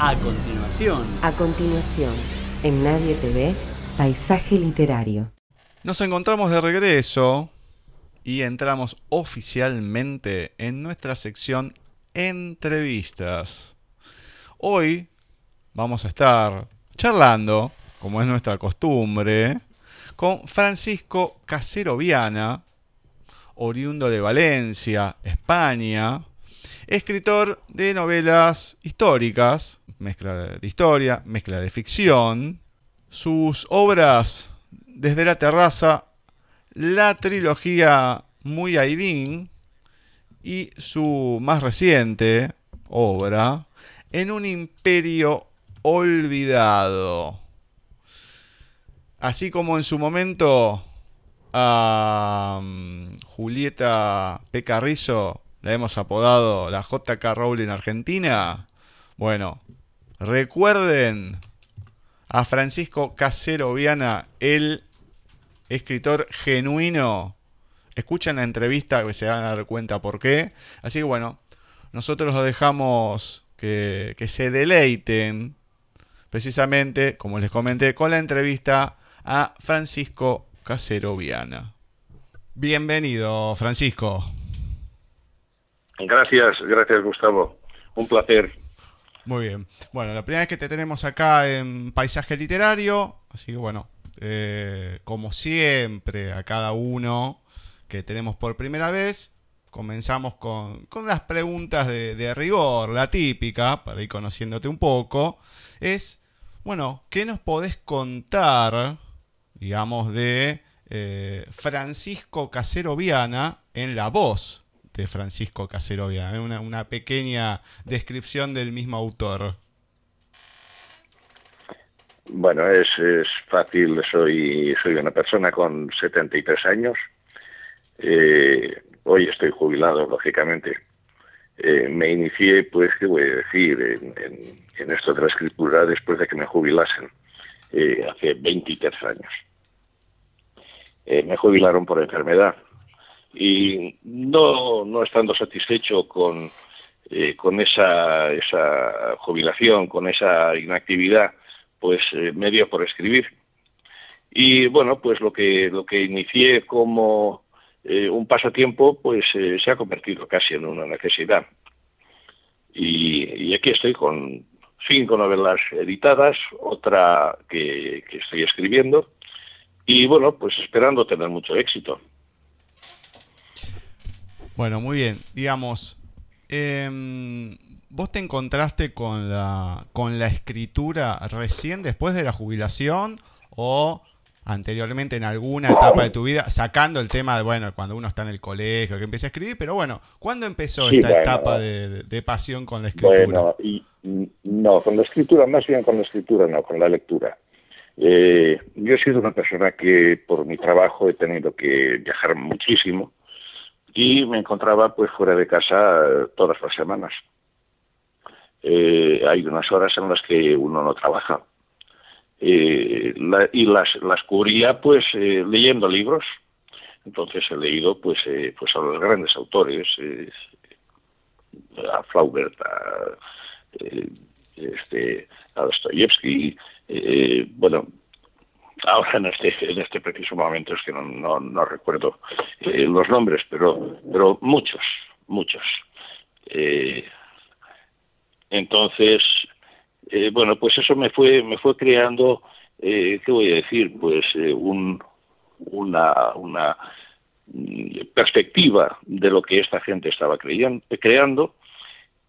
A continuación. A continuación, en Nadie TV, Paisaje Literario. Nos encontramos de regreso y entramos oficialmente en nuestra sección Entrevistas. Hoy vamos a estar charlando, como es nuestra costumbre, con Francisco Casero Viana, oriundo de Valencia, España, escritor de novelas históricas, mezcla de historia, mezcla de ficción. Sus obras, desde la terraza, la trilogía Muy Aidín y su más reciente obra, En un imperio olvidado. Así como en su momento a mm, Julieta Pecarrizo la hemos apodado la JK Rowling Argentina. Bueno, recuerden a Francisco Casero Viana, el escritor genuino. Escuchen la entrevista que se van a dar cuenta por qué. Así que bueno, nosotros los dejamos que, que se deleiten precisamente, como les comenté, con la entrevista a Francisco Casero Viana. Bienvenido, Francisco. Gracias, gracias Gustavo. Un placer. Muy bien. Bueno, la primera vez que te tenemos acá en Paisaje Literario, así que bueno, eh, como siempre, a cada uno que tenemos por primera vez, comenzamos con, con las preguntas de, rigor, la típica, para ir conociéndote un poco, es, bueno, ¿qué nos podés contar, digamos, de eh, Francisco Casero Viana en la voz de Francisco Caserovia, ¿eh? una, pequeña descripción del mismo autor. Bueno, es, es fácil, soy, soy una persona con 73 años, eh, hoy estoy jubilado, lógicamente. Eh, me inicié, pues, ¿qué voy a decir?, en, esto de la escritura después de que me jubilasen, hace 23 años. Me jubilaron por enfermedad y no, no estando satisfecho con, eh, con esa, esa jubilación, con esa inactividad, pues eh, me dio por escribir. Y bueno, pues lo que, lo que inicié como eh, un pasatiempo, pues eh, se ha convertido casi en una necesidad. Y, y, aquí estoy con cinco novelas editadas, otra que, que estoy escribiendo, y bueno, pues esperando tener mucho éxito. Bueno, muy bien. Digamos, eh, ¿vos te encontraste con la, con la escritura recién después de la jubilación o anteriormente en alguna etapa de tu vida, sacando el tema de, bueno, cuando uno está en el colegio, que empieza a escribir, pero bueno, ¿cuándo empezó sí, esta bueno, etapa de, de, de, pasión con la escritura? Bueno, y, no, con la escritura, más bien con la escritura, no, con la lectura. Eh, yo he sido una persona que por mi trabajo he tenido que viajar muchísimo y me encontraba pues fuera de casa todas las semanas. Eh, hay unas horas en las que uno no trabaja eh, y las, las cubría pues eh, leyendo libros. Entonces he leído pues eh, pues a los grandes autores, eh, a Flaubert, a, eh, este, a Dostoyevsky, eh, bueno, ahora en este, en este preciso momento es que no, no, no recuerdo eh, los nombres, pero, pero muchos, muchos. Eh, entonces, eh, bueno, pues eso me fue, me fue creando, ¿qué voy a decir? Pues un, una, una perspectiva de lo que esta gente estaba creyendo, creando,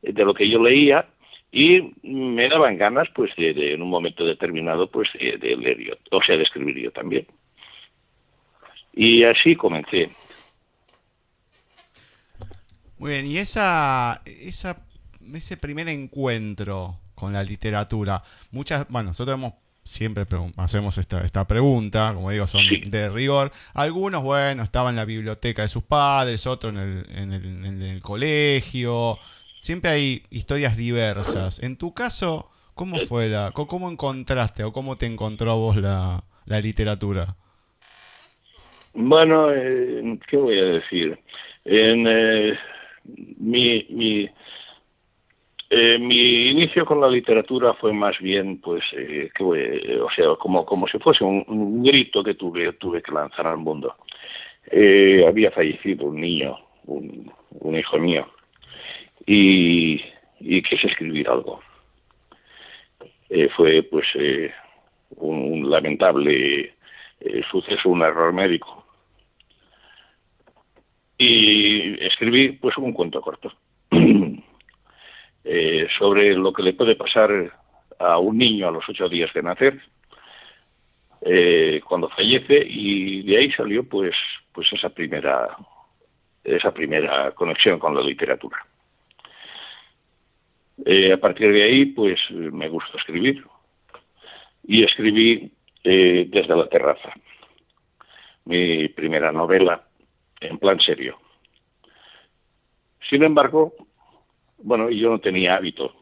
de lo que yo leía, y me daban ganas pues de, de, en un momento determinado pues de, de, leer yo, o sea de escribir yo también y así comencé muy bien y esa esa ese primer encuentro con la literatura muchas bueno nosotros hemos siempre hacemos esta, esta pregunta, como digo, son sí. de rigor. Algunos, bueno, estaban en la biblioteca de sus padres, otros en el, en el, en el colegio, siempre hay historias diversas. En tu caso, ¿cómo fue la, cómo encontraste o cómo te encontró a vos la, la literatura? Bueno, eh, ¿qué voy a decir? En eh, mi, mi, Eh, mi inicio con la literatura fue más bien, pues, eh, que, eh, o sea, como, como si fuese un, grito que tuve, tuve que lanzar al mundo. había fallecido un niño, un, hijo mío, y, y, quise escribir algo. fue, pues, un, lamentable suceso, un error médico. Y escribí, pues, un cuento corto. Eh, sobre lo que le puede pasar a un niño a los ocho días de nacer, eh, cuando fallece, y de ahí salió pues, pues esa primera esa primera conexión con la literatura. Eh, a partir de ahí, pues me gusta escribir y escribí desde la terraza. Mi primera novela en plan serio. Sin embargo, bueno, yo no tenía hábito.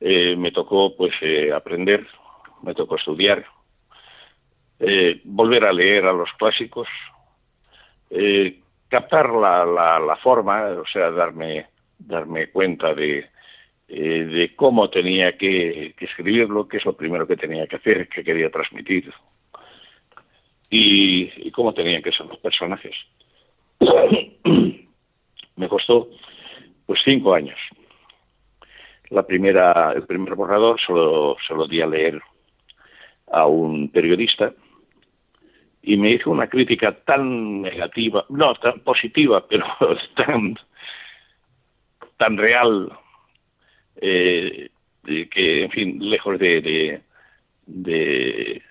Eh, me tocó pues eh, aprender, me tocó estudiar, eh, volver a leer a los clásicos, captar la, la, forma, o sea, darme, darme cuenta de, de cómo tenía que, que, escribirlo, qué es lo primero que tenía que hacer, qué quería transmitir y, y cómo tenían que ser los personajes. me costó pues cinco años. La primera, el primer borrador solo se lo di a leer a un periodista y me hizo una crítica tan negativa, no, tan positiva, pero tan, tan real, eh, que, en fin, lejos de, de, de,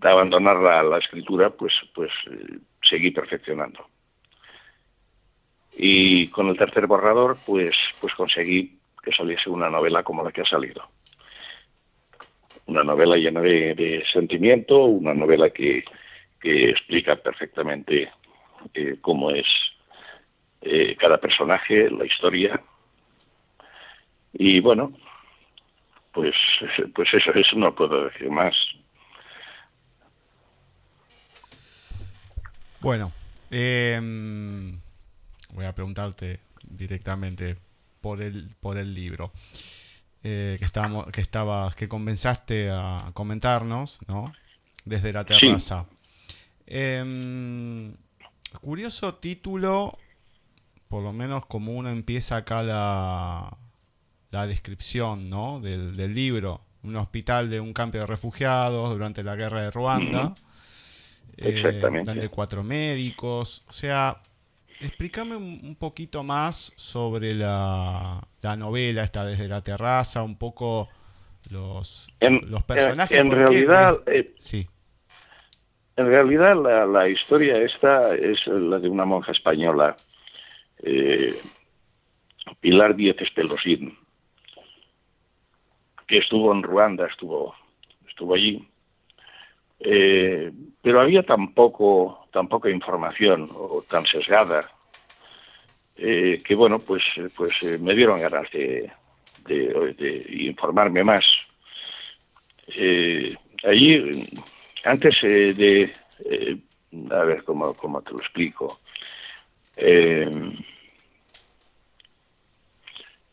abandonar la, escritura, pues, pues eh, seguí perfeccionando. Y con el tercer borrador pues pues conseguí que saliese una novela como la que ha salido. Una novela llena de, sentimiento una novela que, que explica perfectamente eh, cómo es cada personaje la historia y bueno pues pues eso eso no puedo decir más bueno eh voy a preguntarte directamente por el, por el libro eh, que, estábamos, que estabas, que comenzaste a comentarnos, ¿no? Desde la terraza. Em, curioso título, por lo menos como uno empieza acá la, la descripción, ¿no? Del, del libro. Un hospital de un campo de refugiados durante la guerra de Ruanda. Exactamente. donde cuatro médicos. O sea, explícame un, poquito más sobre la, novela, esta desde la terraza, un poco los, los personajes. En, realidad, eh, sí. En realidad la, historia esta es la de una monja española, eh, Pilar Díez Espelosín, que estuvo en Ruanda, estuvo, estuvo allí. Eh, pero había tan poco tan poca información o tan sesgada eh, que bueno pues pues eh, me dieron ganas de, informarme más allí antes de a ver cómo, cómo te lo explico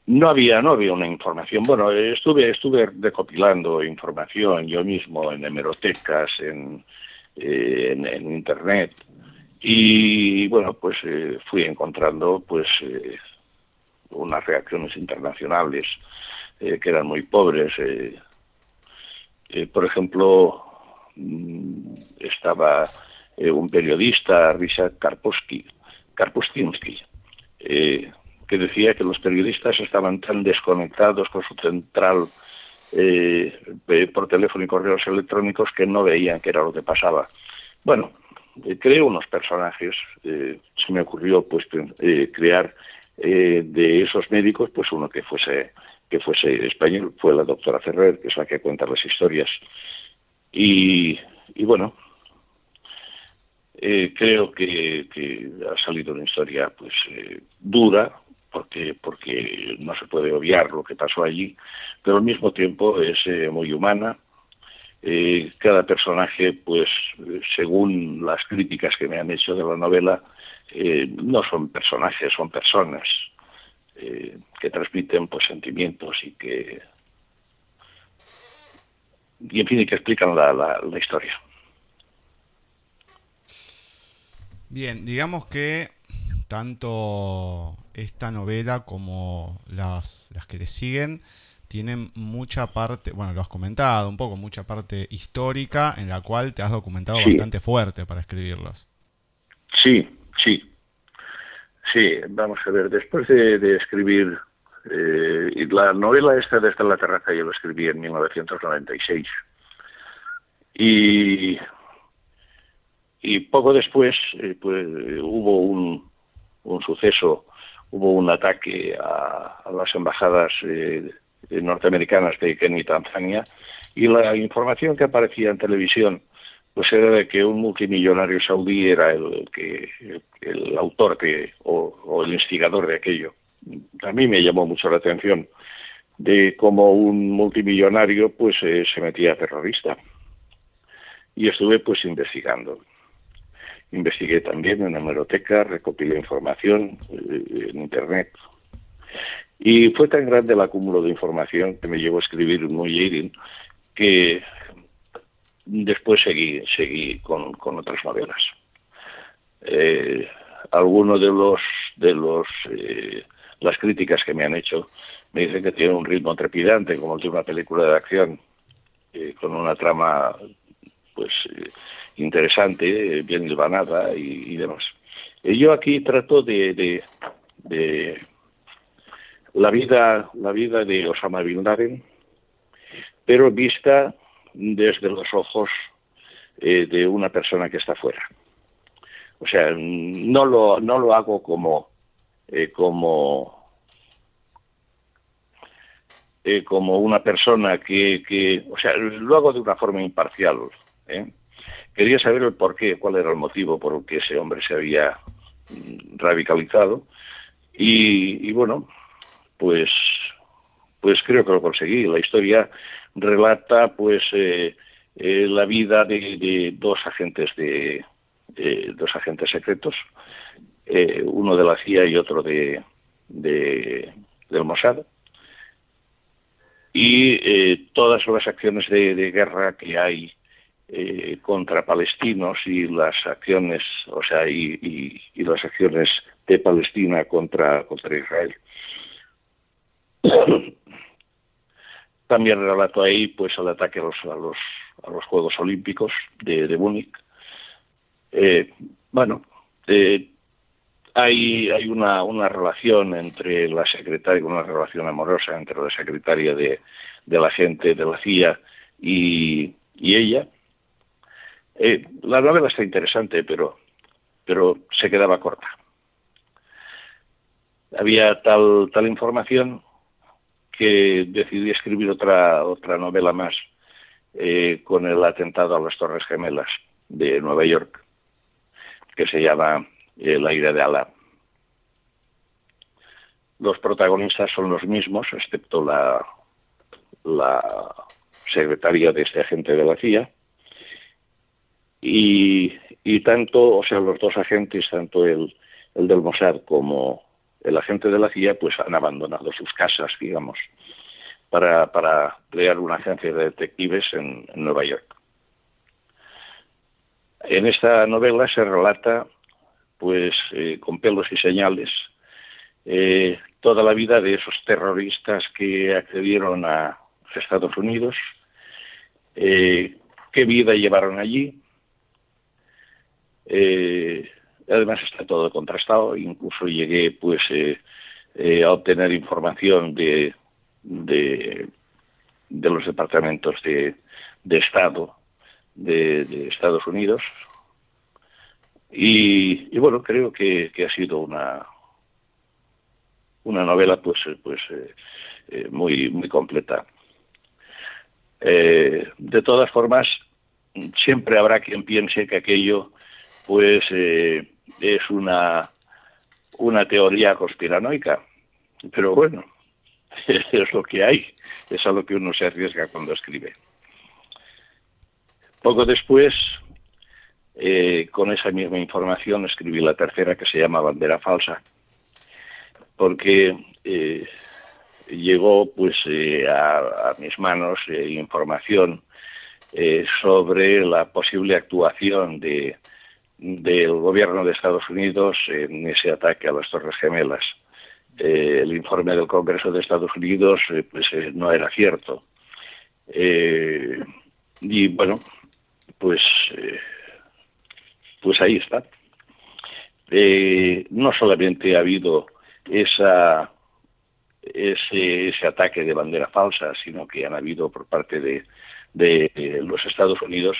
no había no había una información. Bueno estuve estuve recopilando información yo mismo en hemerotecas en eh, en, internet. Y bueno pues eh, fui encontrando pues eh, unas reacciones internacionales que eran muy pobres. Por ejemplo mm, estaba un periodista Richard Karpowski que decía que los periodistas estaban tan desconectados con su central eh, por teléfono y correos electrónicos que no veían qué era lo que pasaba. Bueno, eh, creé unos personajes, eh, se me ocurrió pues eh, crear de esos médicos pues uno que fuese que fuese español, fue la doctora Ferrer, que es la que cuenta las historias. Y, y bueno, creo que, que, ha salido una historia pues dura, porque, porque no se puede obviar lo que pasó allí, pero al mismo tiempo es eh, muy humana. Eh, cada personaje, pues, según las críticas que me han hecho de la novela, eh, no son personajes, son personas. que transmiten pues sentimientos y que y en fin y que explican la, la historia. Bien, digamos que tanto esta novela como las, las que le siguen tienen mucha parte, bueno, lo has comentado un poco, mucha parte histórica en la cual te has documentado bastante fuerte para escribirlas. Sí, sí. Sí, vamos a ver, después de, escribir eh, la novela esta de Esta en la terraza yo la escribí en 1996 y, y poco después eh, pues, hubo un, un suceso, hubo un ataque a, las embajadas eh, norteamericanas de Kenia y Tanzania y la información que aparecía en televisión pues era de que un multimillonario saudí era el que el, autor que, o, el instigador de aquello. A mí me llamó mucho la atención de cómo un multimillonario pues eh, se metía terrorista y estuve pues investigando investigué también en la hemeroteca, recopilé información eh, en internet. Y fue tan grande el acúmulo de información que me llevó a escribir un muy que después seguí, seguí con, otras novelas. Eh, algunos de los de los eh, las críticas que me han hecho me dicen que tiene un ritmo trepidante como el de una película de acción con una trama pues interesante, bien hilvanada y, demás. yo aquí trato de, de, la vida la vida de Osama Bin Laden, pero vista desde los ojos eh, de una persona que está fuera. O sea, no lo, no lo hago como, eh, como, eh, como una persona que, que, o sea, lo hago de una forma imparcial. ¿Eh? Quería saber el por qué, cuál era el motivo por el que ese hombre se había mm, radicalizado. Y, bueno, pues, pues creo que lo conseguí. La historia relata pues eh, eh, la vida de, dos agentes de, dos agentes secretos, uno de la CIA y otro de, de del Mossad, y todas las acciones de guerra que hay eh, contra palestinos y las acciones, o sea, y, las acciones de Palestina contra, contra Israel. También relato ahí pues el ataque a los, a los, a los Juegos Olímpicos de, de Múnich. Eh, bueno, eh, hay, hay una, una relación entre la secretaria, una relación amorosa entre la secretaria de, de la gente de la CIA y, y ella, eh, la novela está interesante, pero, pero se quedaba corta. Había tal, tal información que decidí escribir otra, otra novela más eh, con el atentado a las Torres Gemelas de Nueva York, que se llama El aire de Alá. Los protagonistas son los mismos, excepto la, la secretaria de este agente de la CIA, y, tanto, o sea, los dos agentes, tanto el, el del Mossad como el agente de la CIA, pues han abandonado sus casas, digamos, para, para crear una agencia de detectives en, Nueva York. En esta novela se relata, pues, eh, con pelos y señales, eh, toda la vida de esos terroristas que accedieron a Estados Unidos, eh, qué vida llevaron allí, eh, además está todo contrastado, incluso llegué pues eh, eh, a obtener información de, de, los departamentos de, Estado de, Estados Unidos. Y, bueno creo que, que, ha sido una una novela pues pues muy muy completa. De todas formas siempre habrá quien piense que aquello pues eh, es una, una teoría conspiranoica. Pero bueno, es lo que hay, es a lo que uno se arriesga cuando escribe. Poco después, eh, con esa misma información, escribí la tercera que se llama Bandera Falsa, porque llegó pues a, mis manos información sobre la posible actuación de del gobierno de Estados Unidos en ese ataque a las Torres Gemelas. el informe del Congreso de Estados Unidos pues no era cierto. y bueno, pues pues ahí está. Eh, no solamente ha habido esa, ese, ese, ataque de bandera falsa, sino que han habido por parte de, de los Estados Unidos,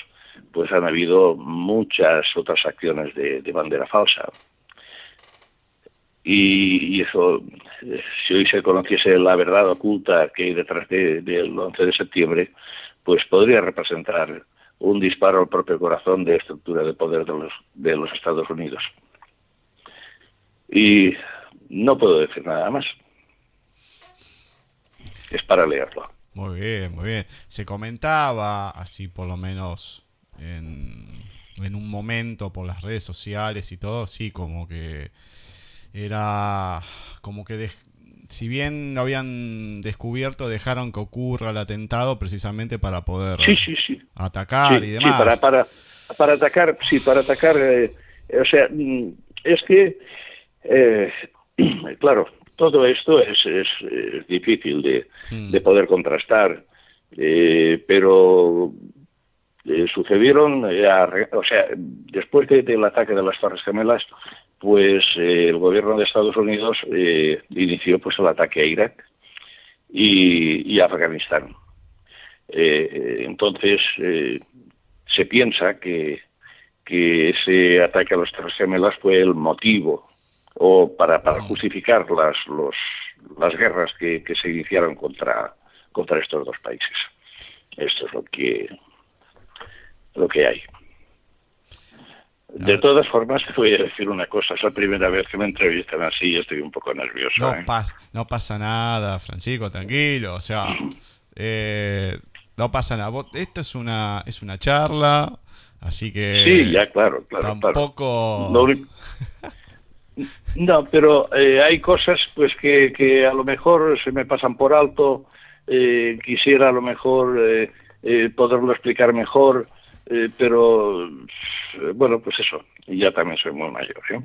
pues han habido muchas otras acciones de, bandera falsa. Y, eso, si hoy se conociese la verdad oculta que hay detrás del 11 de septiembre, pues podría representar un disparo al propio corazón de estructura de poder de los, de los Estados Unidos. Y no puedo decir nada más. Es para leerlo. Muy bien, muy bien. Se comentaba, así por lo menos en, en un momento por las redes sociales y todo, sí, como que era como que si bien lo habían descubierto, dejaron que ocurra el atentado precisamente para poder atacar y demás. Sí, para, para, para atacar, sí, para atacar. Eh, o sea, mm, es que, eh, claro, todo esto es, es, difícil de, hmm. de, poder contrastar, eh, pero sucedieron, o sea, después del ataque de las Torres Gemelas, pues eh, el gobierno de Estados Unidos eh, inició pues el ataque a Irak y, a Afganistán. Eh, entonces se piensa que, que ese ataque a los Torres Gemelas fue el motivo o para, para justificar las, los, las guerras que, que se iniciaron contra, contra estos dos países. Esto es lo que lo que hay. De todas formas, te voy a decir una cosa. Es la primera vez que me entrevistan así y estoy un poco nervioso. No, ¿eh? no pasa nada, Francisco, tranquilo. O sea, eh, no pasa nada. Esto es una, es una charla, así que... Sí, ya, claro, claro. Tampoco... No, pero eh, hay cosas pues que, que, a lo mejor se me pasan por alto. quisiera a lo mejor poderlo explicar mejor. Eh, pero bueno, pues eso, y ya también soy muy mayor. ¿eh?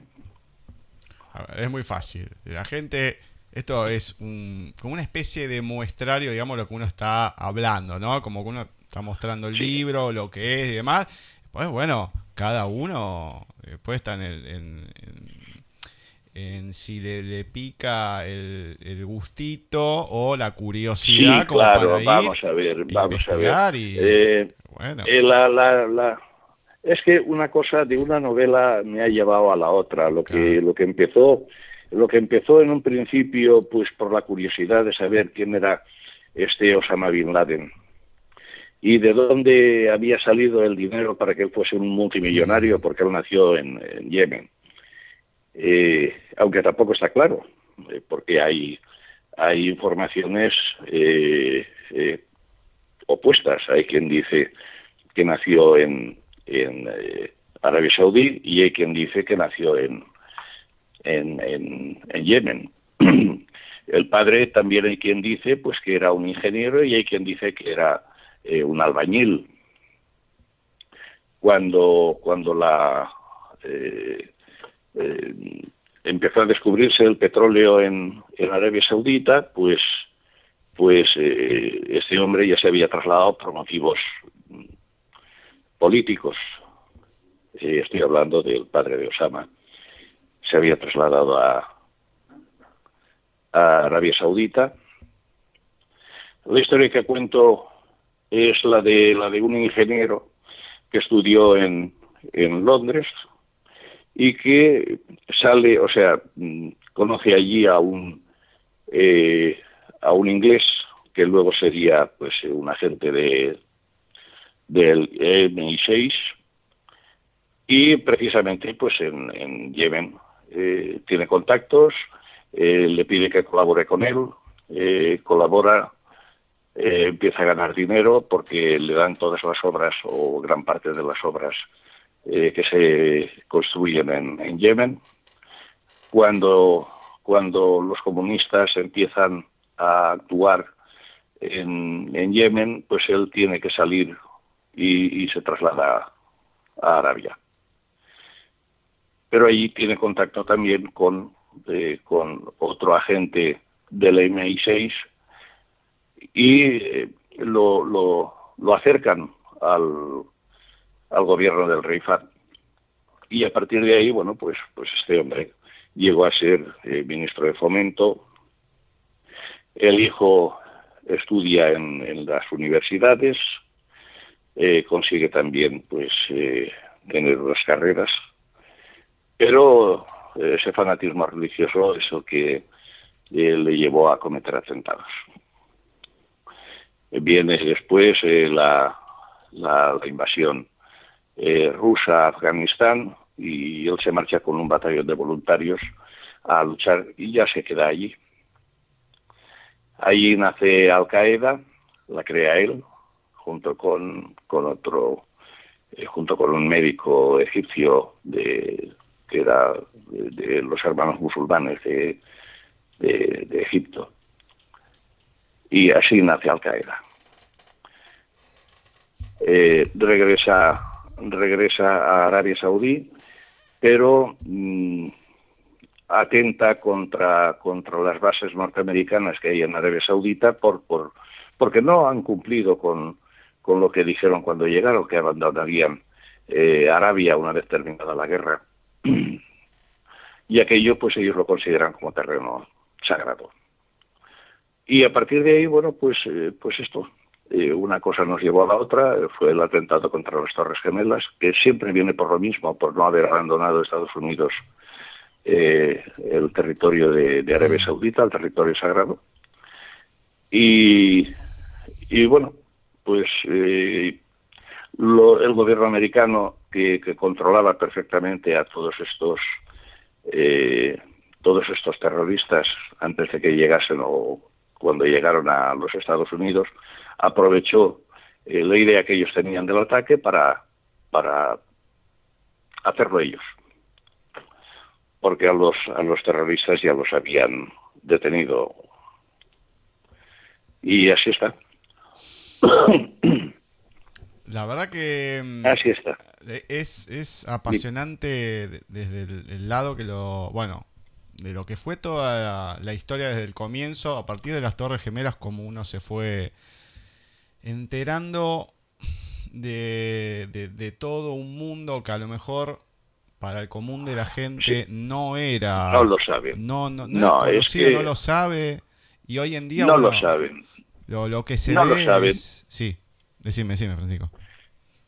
es muy fácil. La gente, esto es un, como una especie de muestrario, digamos, lo que uno está hablando, ¿no? Como que uno está mostrando el libro, lo que es y demás. Pues bueno, cada uno eh, puede estar en, en, si le, pica el, gustito o la curiosidad. como claro, vamos a ver, vamos a ver. Y... Eh, la, la, es que una cosa de una novela me ha llevado a la otra. Lo que, lo que empezó, lo que empezó en un principio, pues por la curiosidad de saber quién era este Osama bin Laden y de dónde había salido el dinero para que él fuese un multimillonario, porque él nació en, Yemen. Eh, aunque tampoco está claro, eh, porque hay, hay informaciones opuestas. Hay quien dice que nació en, en eh, Arabia Saudí y hay quien dice que nació en, en, en, Yemen. El padre también hay quien dice pues que era un ingeniero y hay quien dice que era eh, un albañil. Cuando, cuando la eh, empezó a descubrirse el petróleo en, en Arabia Saudita, pues pues eh, este hombre ya se había trasladado por motivos políticos. Eh, estoy hablando del padre de Osama. Se había trasladado a, a Arabia Saudita. La historia que cuento es la de la de un ingeniero que estudió en, en Londres y que sale, o sea, mm, conoce allí a un eh, a un inglés que luego sería pues un agente de del MI6 y precisamente pues en, Yemen eh, tiene contactos eh, le pide que colabore con él eh, colabora empieza a ganar dinero porque le dan todas las obras o gran parte de las obras que se construyen en, en Yemen. Cuando cuando los comunistas empiezan a actuar en, Yemen, pues él tiene que salir y, se traslada a Arabia. Pero allí tiene contacto también con, eh, con otro agente del MI6 y eh, lo, lo, lo, acercan al, al gobierno del rey Fad. Y a partir de ahí, bueno, pues, pues este hombre llegó a ser eh, ministro de Fomento. El hijo estudia en, las universidades, eh, consigue también, pues, eh, tener unas carreras, pero ese fanatismo religioso es lo que le llevó a cometer atentados. Viene después la, la, invasión rusa a Afganistán, y él se marcha con un batallón de voluntarios a luchar y ya se queda allí. Allí nace Al Qaeda, la crea él, junto con, con otro, eh, junto con un médico egipcio de, que era de, los hermanos musulmanes de, de, Egipto. Y así nace Al Qaeda. Eh, regresa, regresa a Arabia Saudí pero mm, atenta contra, contra las bases norteamericanas que hay en Arabia Saudita por, por, porque no han cumplido con, con lo que dijeron cuando llegaron, que abandonarían eh, Arabia una vez terminada la guerra. y aquello, pues ellos lo consideran como terreno sagrado. Y a partir de ahí, bueno, pues, eh, pues esto, eh, una cosa nos llevó a la otra, fue el atentado contra las Torres Gemelas, que siempre viene por lo mismo, por no haber abandonado Estados Unidos eh, el territorio de, Arabia Saudita, el territorio sagrado. Y, bueno, pues eh, el gobierno americano que, controlaba perfectamente a todos estos todos estos terroristas antes de que llegasen o cuando llegaron a los Estados Unidos, aprovechó eh, la idea que ellos tenían del ataque para, para hacerlo ellos. Porque a los, a los terroristas ya los habían detenido. Y así está. La verdad que... Mm, así está. Es, es apasionante desde el, lado que lo... Bueno, de lo que fue toda la, historia desde el comienzo, a partir de las Torres Gemelas, como uno se fue enterando de, de, todo un mundo que a lo mejor para el común de la gente no era... No lo saben. No, no, no, es que... no lo sabe. Y hoy en día... No lo saben. Lo, lo que se no ve lo saben. Sí, decime, decime, Francisco.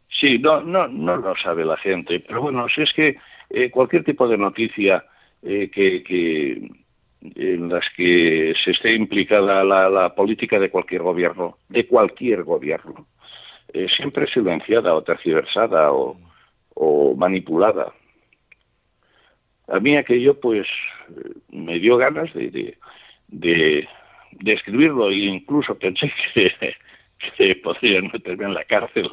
Sí, no, no, no lo sabe la gente. Pero bueno, si es que eh, cualquier tipo de noticia eh, que, que en las que se esté implicada la, política de cualquier gobierno, de cualquier gobierno, eh, siempre silenciada o tergiversada o, manipulada. A mí aquello pues me dio ganas de, de, escribirlo e incluso pensé que, que podrían meterme en la cárcel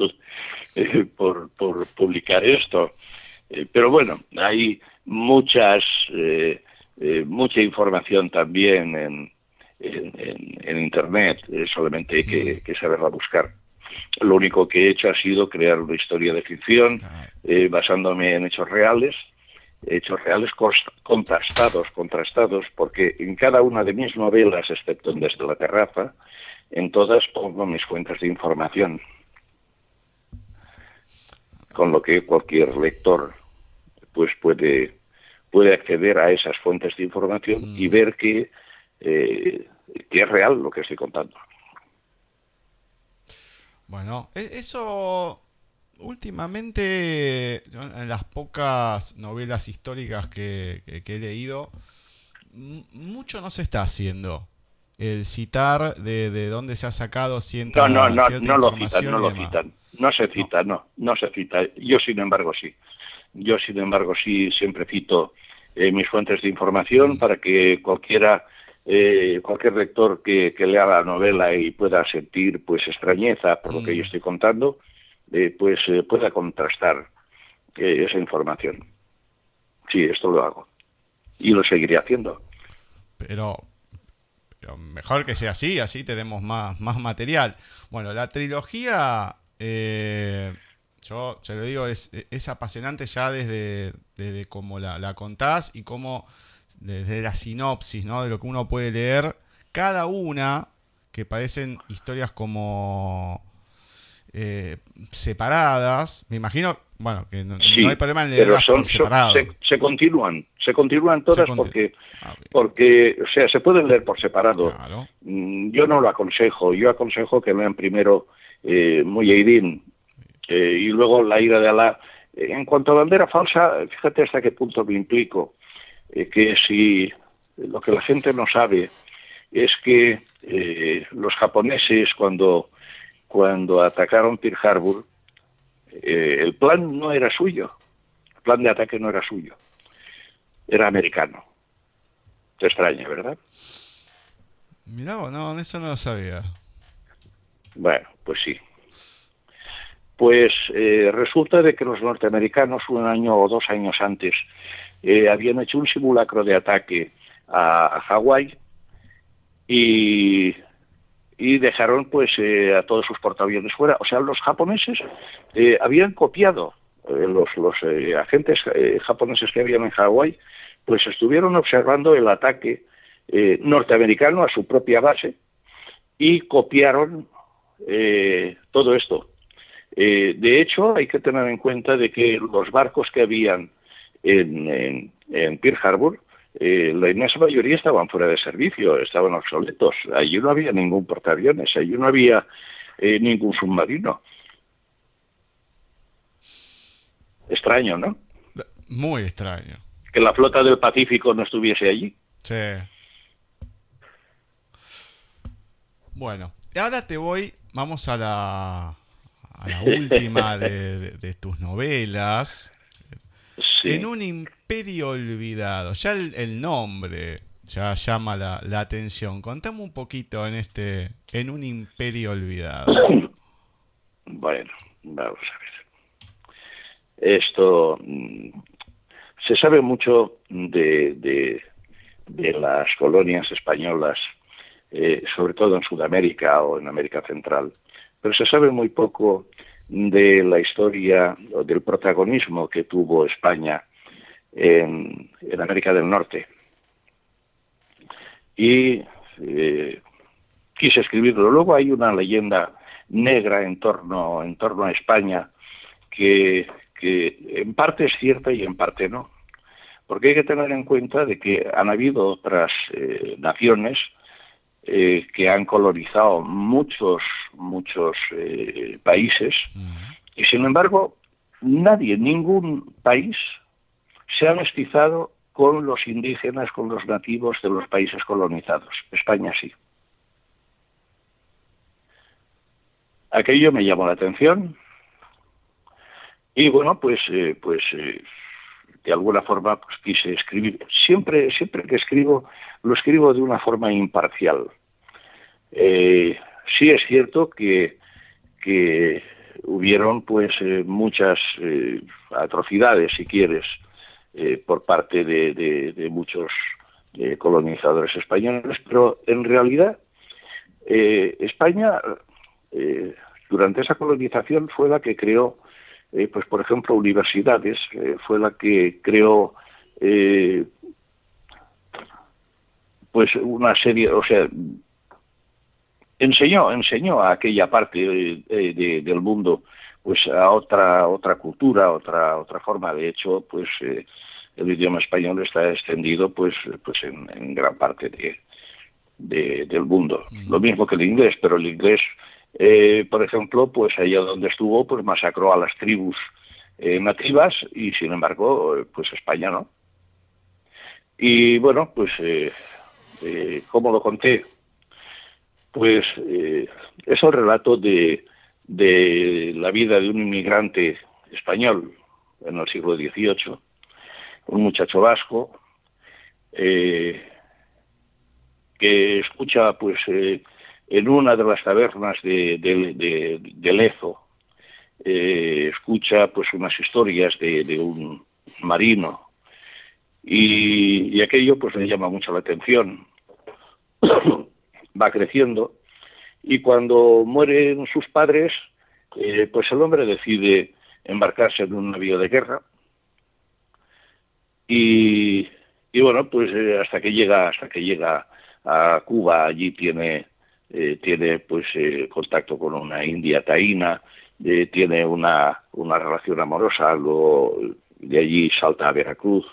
eh, por, por publicar esto. Eh, pero bueno, hay muchas eh, eh, mucha información también en, en, Internet, solamente hay que, que, saberla buscar. Lo único que he hecho ha sido crear una historia de ficción eh, basándome en hechos reales, hechos reales contrastados, contrastados, porque en cada una de mis novelas, excepto en Desde la Terraza, en todas pongo mis fuentes de información, con lo que cualquier lector pues puede puede acceder a esas fuentes de información y mm. ver que, eh, que es real lo que estoy contando. Bueno, e-, eso últimamente, en las pocas novelas históricas que, he leído, mucho no se está haciendo. El citar de, de dónde se ha sacado cierta, no, no, no, no lo citan, no lo citan. No se cita, no, no se cita. Yo, sin embargo, sí. Yo, sin embargo, sí siempre cito eh, mis fuentes de información para que cualquiera, eh, cualquier lector que, lea la novela y pueda sentir pues extrañeza por lo que yo mm. estoy contando, eh, pues pueda contrastar esa información. Sí, esto lo hago. Y lo seguiré haciendo. pero, mejor que sea así, así tenemos más, más material. Bueno, la trilogía, eh, yo se lo digo, es, es apasionante ya desde, desde cómo la, la contás y cómo desde la sinopsis, ¿no? De lo que uno puede leer, cada una que parecen historias como eh, separadas, me imagino, bueno, que no, hay problema en pero son, se, continúan, se continúan todas porque, ah, porque, o sea, se pueden leer por separado. Mm, yo no lo aconsejo, yo aconsejo que lean primero eh, eh, y luego La ira de Alá. En cuanto a bandera falsa, fíjate hasta qué punto me implico, eh, que si lo que la gente no sabe es que los japoneses cuando cuando atacaron Pearl Harbor, eh, el plan no era suyo, el plan de ataque no era suyo, era americano. Te extraña, ¿verdad? Mira, no, eso no lo sabía. Bueno, pues sí. Pues eh, resulta de que los norteamericanos un año o dos años antes eh, habían hecho un simulacro de ataque a Hawái y y dejaron pues eh, a todos sus portaaviones fuera. O sea, los japoneses eh, habían copiado, eh, los, los agentes japoneses que habían en Hawái, pues estuvieron observando el ataque norteamericano a su propia base y copiaron todo esto. de hecho, hay que tener en cuenta de que los barcos que habían en, en Pearl Harbor eh, la inmensa mayoría estaban fuera de servicio, estaban obsoletos. Allí no había ningún portaaviones, allí no había eh, ningún submarino. Extraño, ¿no? Muy extraño. Que la flota del Pacífico no estuviese allí. Sí. Bueno, ahora te voy, vamos a la, a la última de tus novelas, en un imperio olvidado. Ya el, nombre ya llama la, atención. Contame un poquito en este, en un imperio olvidado. Bueno, vamos a ver. Esto mm, se sabe mucho de, de, las colonias españolas, eh, sobre todo en Sudamérica o en América Central, pero se sabe muy poco de la historia o del protagonismo que tuvo España en, América del Norte. Y eh, quise escribirlo. Luego hay una leyenda negra en torno, en torno a España que, en parte es cierta y en parte no. Porque hay que tener en cuenta de que han habido otras eh, naciones eh, que han colonizado muchos, muchos eh, países y sin embargo nadie, ningún país se ha mestizado con los indígenas, con los nativos de los países colonizados. España sí. Aquello me llamó la atención y bueno, pues, eh, pues de alguna forma pues, quise escribir. Siempre, siempre que escribo, lo escribo de una forma imparcial. Eh, sí es cierto que, que hubieron pues eh, muchas eh, atrocidades, si quieres, por parte de, de muchos colonizadores españoles, pero en realidad España durante esa colonización fue la que creó pues por ejemplo, universidades, fue la que creó pues una serie, o sea, enseñó, enseñó a aquella parte del mundo pues a otra otra cultura, otra otra forma. De hecho, pues el idioma español está extendido pues pues en, gran parte de, del mundo. Mm. Lo mismo que el inglés, pero el inglés eh, por ejemplo, pues allá donde estuvo, pues masacró a las tribus eh, nativas y sin embargo, eh, pues España no. Y bueno, pues, eh, ¿cómo lo conté? Pues es el relato de, la vida de un inmigrante español en el siglo XVIII, un muchacho vasco, que escucha pues en una de las tabernas de, Lezo eh, escucha pues unas historias de, un marino. Y, aquello pues le llama mucho la atención va creciendo y cuando mueren sus padres, eh, pues el hombre decide embarcarse en un navío de guerra y, bueno, pues eh, hasta que llega hasta que llega a Cuba, allí tiene eh, tiene pues contacto con una india taína, tiene una, una relación amorosa, luego de allí salta a Veracruz,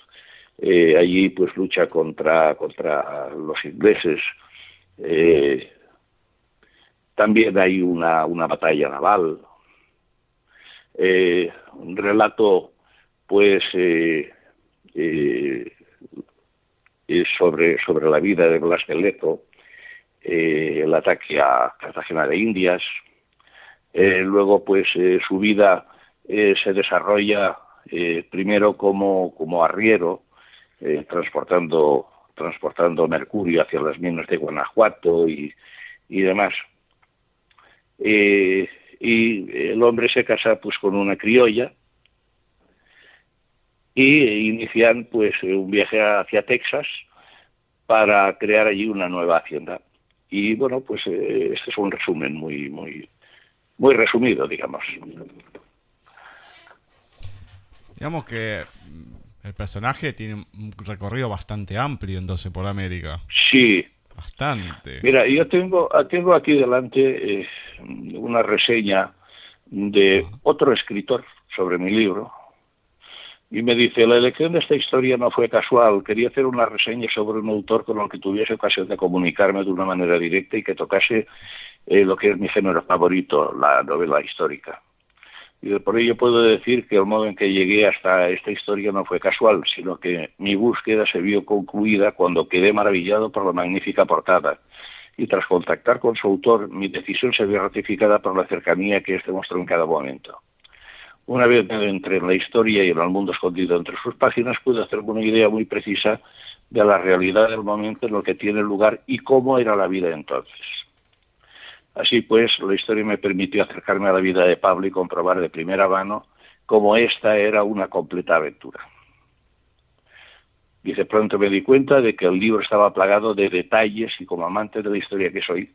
allí pues lucha contra contra los ingleses también hay una, una batalla naval, eh, un relato, pues, eh, eh, sobre, sobre la vida de Blas de Leto, el ataque a Cartagena de Indias, luego, pues, su vida se desarrolla primero como, como arriero, transportando transportando mercurio hacia las minas de Guanajuato y, y demás. Eh, y el hombre se casa pues con una criolla y inician pues un viaje hacia Texas para crear allí una nueva hacienda y bueno pues eh, este es un resumen muy muy muy resumido digamos digamos que el personaje tiene un recorrido bastante amplio entonces por América. Sí. Bastante. Mira, yo tengo, tengo aquí delante eh, una reseña de otro escritor sobre mi libro. Y me dice, la elección de esta historia no fue casual, quería hacer una reseña sobre un autor con el que tuviese ocasión de comunicarme de una manera directa y que tocase eh, lo que es mi género favorito, la novela histórica. Y por ello puedo decir que el modo en que llegué hasta esta historia no fue casual, sino que mi búsqueda se vio concluida cuando quedé maravillado por la magnífica portada. Y tras contactar con su autor, mi decisión se vio ratificada por la cercanía que éste mostró en cada momento. Una vez me entré en la historia y en el mundo escondido entre sus páginas, pude hacerme una idea muy precisa de la realidad del momento en el que tiene lugar y cómo era la vida entonces. Así pues, la historia me permitió acercarme a la vida de Pablo y comprobar de primera mano cómo esta era una completa aventura. Y de pronto me di cuenta de que el libro estaba plagado de detalles y como amante de la historia que soy,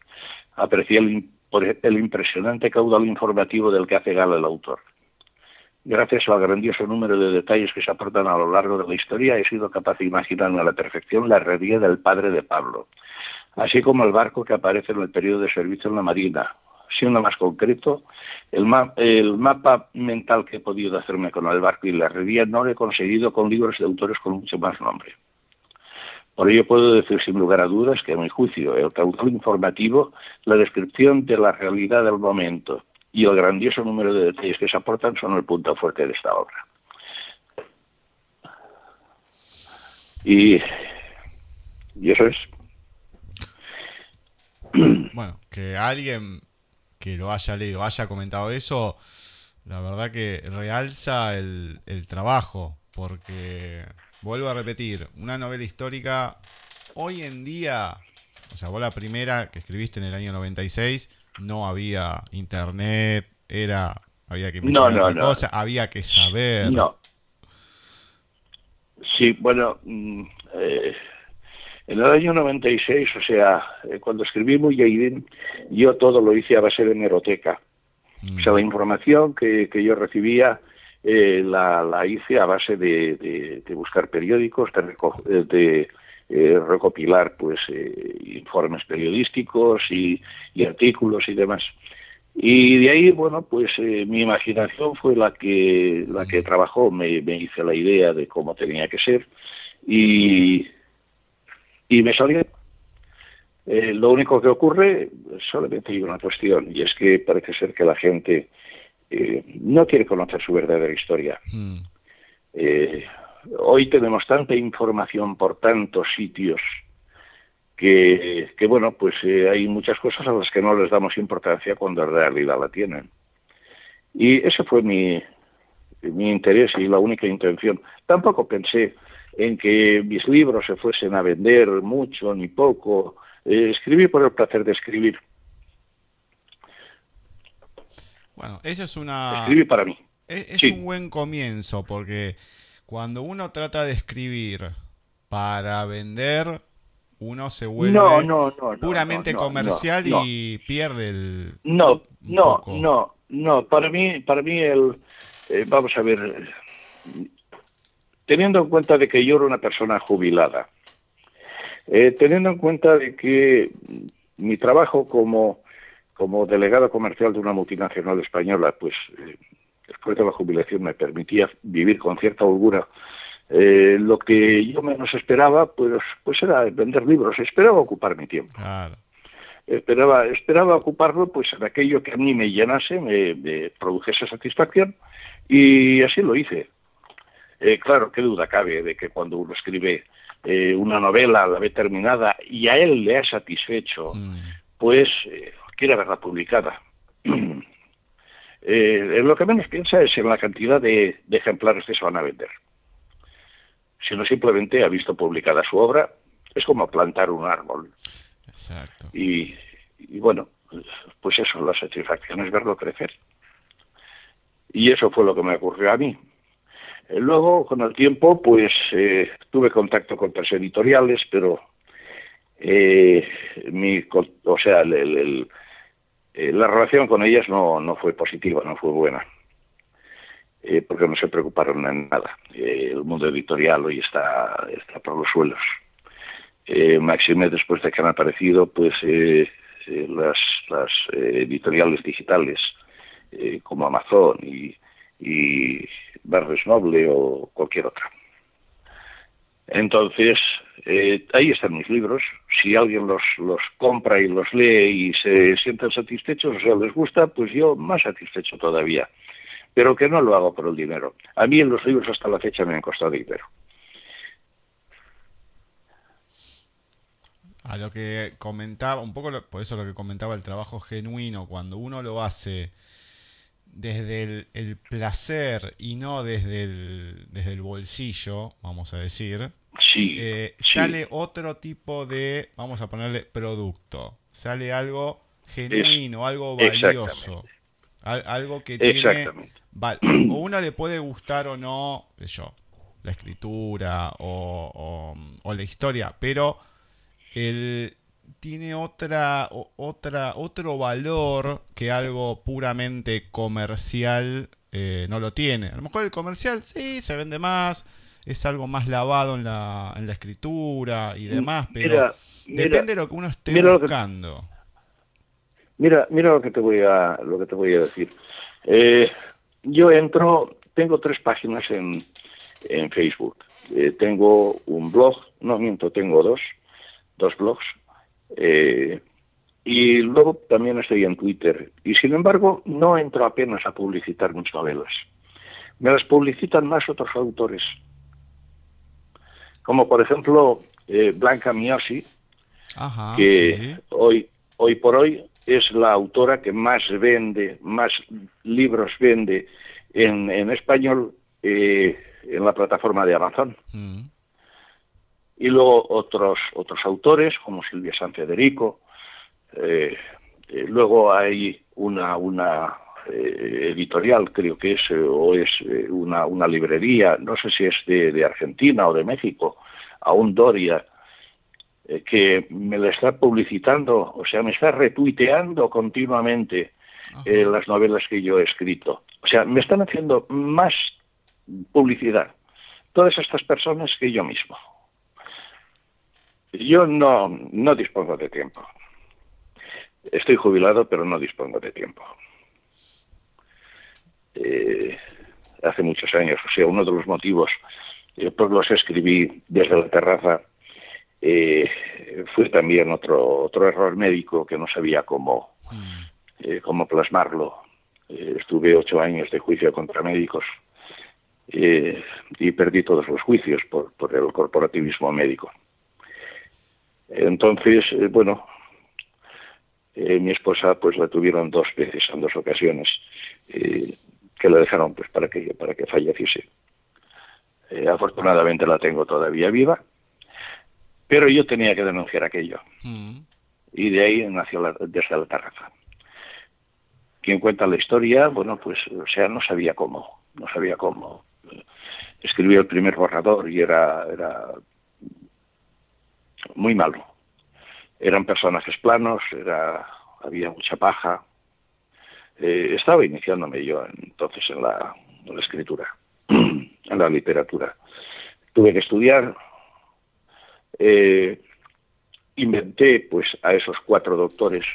aprecié el, el impresionante caudal informativo del que hace gala el autor. Gracias al grandioso número de detalles que se aportan a lo largo de la historia, he sido capaz de imaginarme a la perfección la herrería del padre de Pablo, así como el barco que aparece en el periodo de servicio en la Marina. Siendo más concreto, el, mapa mental que he podido hacerme con el barco y la herrería no lo he conseguido con libros de autores con mucho más nombre. Por ello puedo decir sin lugar a dudas que, a mi juicio, el caudal informativo, la descripción de la realidad del momento y el grandioso número de detalles que se aportan son el punto fuerte de esta obra. Y eso es. Bueno, que alguien que lo haya leído, haya comentado eso, la verdad que realza el, trabajo, porque vuelvo a repetir, una novela histórica hoy en día, o sea, vos la primera que escribiste en el año 96, no había internet, era, había que no, no, no. había que saber. No. Sí, bueno, mm, eh, en el año 96, o sea, eh, cuando escribí Mujahideen, yo todo lo hice a base de hemeroteca. O sea, la mm. información que, que yo recibía eh, la, la, hice a base de, de, buscar periódicos, de, eh, recopilar pues informes periodísticos y, y, artículos y demás. Y de ahí, bueno, pues mi imaginación fue la que la que mm. trabajó, me, me hice la idea de cómo tenía que ser y y me salió. Eh, lo único que ocurre, solamente hay una cuestión, y es que parece ser que la gente eh, no quiere conocer su verdadera historia. Hmm. Eh, hoy tenemos tanta información por tantos sitios que, que bueno, pues hay muchas cosas a las que no les damos importancia cuando en realidad la tienen. Y ese fue mi, mi interés y la única intención. Tampoco pensé en que mis libros se fuesen a vender mucho ni poco. Eh, escribí por el placer de escribir. Bueno, eso es una... Escribí para mí. Es, un buen comienzo porque cuando uno trata de escribir para vender, uno se vuelve No, no, no, no, puramente no, no, comercial no, no. y pierde el... No, no, no, no. Para mí, para mí el, eh, vamos a ver, teniendo en cuenta de que yo era una persona jubilada, eh, teniendo en cuenta de que mi trabajo como como delegado comercial de una multinacional española, pues eh, después de la jubilación me permitía vivir con cierta holgura. Eh, lo que yo menos esperaba, pues, pues era vender libros. Esperaba ocupar mi tiempo Claro. esperaba esperaba ocuparlo pues en aquello que a mí me llenase me, me produjese satisfacción y así lo hice Eh, claro qué duda cabe de que cuando uno escribe eh, una novela la ve terminada y a él le ha satisfecho Mm. pues eh, quiere verla publicada lo que menos piensa es en la cantidad de, de ejemplares que se van a vender sino simplemente ha visto publicada su obra es como plantar un árbol Exacto. y, y bueno, pues eso, la satisfacción es verlo crecer. Y eso fue lo que me ocurrió a mí. Eh, Luego, con el tiempo, pues eh, tuve contacto con otras editoriales, pero eh, mi, o sea, el- eh, la relación con ellas no, no fue positiva, no fue buena. Eh, porque no se preocuparon en nada. El mundo editorial hoy está, está por los suelos máxime después de que han aparecido pues las, las editoriales digitales como Amazon y, y Barnes Noble o cualquier otra. Entonces, eh, ahí están mis libros. Si alguien los, los compra y los lee y se sienten satisfechos, o sea, les gusta, pues yo más satisfecho todavía. Pero que no lo hago por el dinero. A mí en los libros hasta la fecha me han costado dinero. A lo que comentaba, un poco por eso lo que comentaba el trabajo genuino, cuando uno lo hace desde el, el placer y no desde el, desde el bolsillo, vamos a decir, Sí, eh, sí. sale otro tipo de, vamos a ponerle, producto. Sale algo genuino, algo valioso. al- algo que tiene... Val- o uno le puede gustar o no, yo, la escritura o, o- o la historia, pero el tiene otra otra otro valor que algo puramente comercial eh, no lo tiene. A lo mejor el comercial sí se vende más, es algo más lavado en la, en la escritura y demás, pero Mira, mira, depende de lo que uno esté mira lo que- buscando. Mira, mira lo que te voy a lo que te voy a decir. Eh, yo entro, tengo tres páginas en, en Facebook. Eh, tengo un blog, no miento, tengo dos, dos blogs. Eh, y luego también estoy en Twitter. Y sin embargo, no entro apenas a publicitar mis novelas. Me las publicitan más otros autores. Como por ejemplo eh, Blanca Miosi, Ajá, que sí. hoy, hoy por hoy es la autora que más vende, más libros vende en, en español eh, en la plataforma de Amazon. Mm, Y luego otros, otros autores como Silvia San Federico. eh, eh, luego hay una, una eh, editorial, creo que es, o es una, una librería, no sé si es de, de Argentina o de México, aún Doria, que me la está publicitando, o sea, me está retuiteando continuamente eh, las novelas que yo he escrito. O sea, me están haciendo más publicidad todas estas personas que yo mismo. Yo no, no dispongo de tiempo. Estoy jubilado, pero no dispongo de tiempo. Eh, hace muchos años, o sea, uno de los motivos eh, por los escribí desde la terraza eh, fue también otro, otro error médico que no sabía cómo, cómo plasmarlo. Estuve ocho años de juicio contra médicos y perdí todos los juicios por, por el corporativismo médico. Entonces, eh, bueno, eh, mi esposa pues la tuvieron dos veces, en dos ocasiones, eh, que la dejaron pues para que, para que falleciese. Eh, afortunadamente la tengo todavía viva, pero yo tenía que denunciar aquello mm, y de ahí nació la, desde la terraza. Quien cuenta la historia, bueno, pues, o sea, no sabía cómo, no sabía cómo. Escribió el primer borrador y era, era muy malo, eran personajes planos, había mucha paja. Eh, estaba iniciándome yo entonces en la, escritura, en la literatura. Tuve que estudiar, eh, inventé pues a esos cuatro doctores.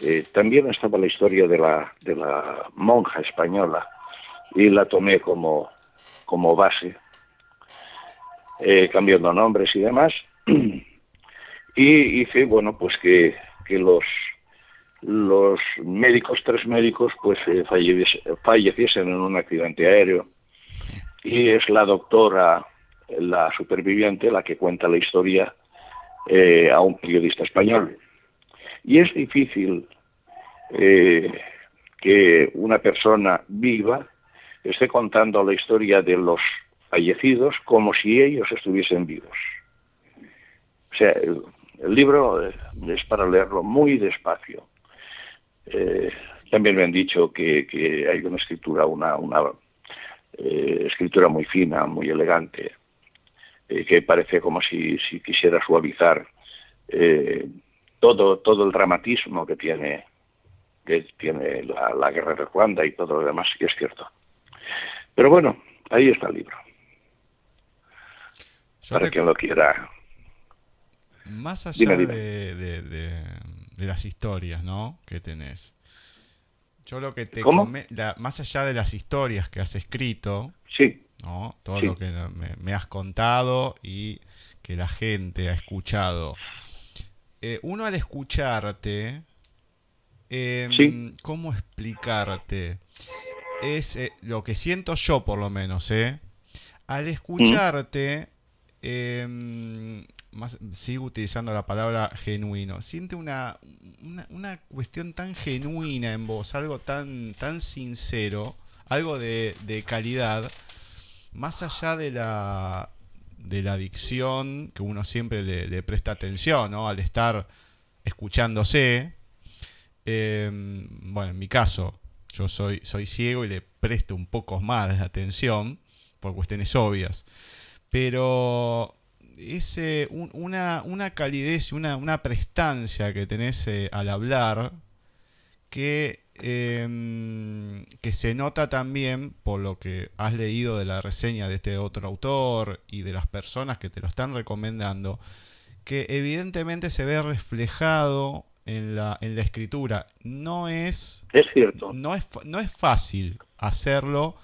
Eh, también estaba la historia de la, monja española y la tomé como base, cambiando nombres y demás. y hice, bueno, pues que, que los, los médicos, tres médicos, pues eh, falleciesen en un accidente aéreo. Y es la doctora, la superviviente, la que cuenta la historia eh, a un periodista español. Y es difícil eh, que una persona viva esté contando la historia de los fallecidos como si ellos estuviesen vivos. O sea, el libro eh, es para leerlo muy despacio. Eh, también me han dicho que, hay una escritura, una, una eh, escritura muy fina, muy elegante, que parece como si, si quisiera suavizar todo, todo el dramatismo que tiene, que tiene la, guerra de Ruanda y todo lo demás, que es cierto. Pero bueno, ahí está el libro. para quien lo quiera más allá De, las historias, ¿no? Que tenés. Yo lo que te más allá de las historias que has escrito, sí. ¿no? Todo lo que me, has contado y que la gente ha escuchado. Eh, uno al escucharte, em, ¿cómo explicarte? Es eh, lo que siento yo por lo menos, ¿eh? Al escucharte, sigo utilizando la palabra genuino. Siente una, una, cuestión tan genuina en vos, algo tan, tan sincero, algo de, calidad, más allá de la, de la adicción que uno siempre le, presta atención, ¿no? Al estar escuchándose. Em, bueno, en mi caso, yo soy, soy ciego y le presto un poco más de atención por cuestiones obvias. Pero es una, una, calidez y una, una, prestancia que tenés eh, al hablar que, em, que se nota también por lo que has leído de la reseña de este otro autor y de las personas que te lo están recomendando, que evidentemente se ve reflejado en la, en la escritura. No es, es cierto. No es, no es fácil hacerlo.